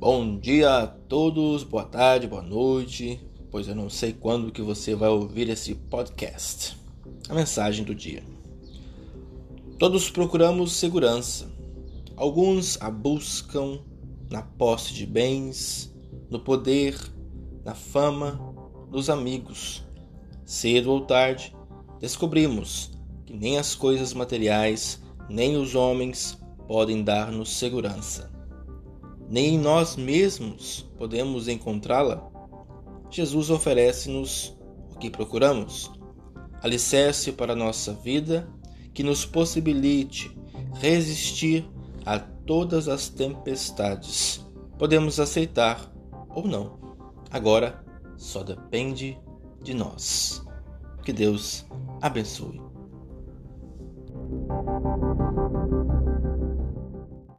Bom dia a todos, boa tarde, boa noite, pois eu não sei quando que você vai ouvir esse podcast. A mensagem do dia. Todos procuramos segurança. Alguns a buscam na posse de bens, no poder, na fama, nos amigos. Cedo ou tarde, descobrimos que nem as coisas materiais, nem os homens podem dar-nos segurança. Nem em nós mesmos podemos encontrá-la. Jesus oferece-nos o que procuramos, alicerce para nossa vida que nos possibilite resistir a todas as tempestades. Podemos aceitar ou não. Agora só depende de nós. Que Deus abençoe.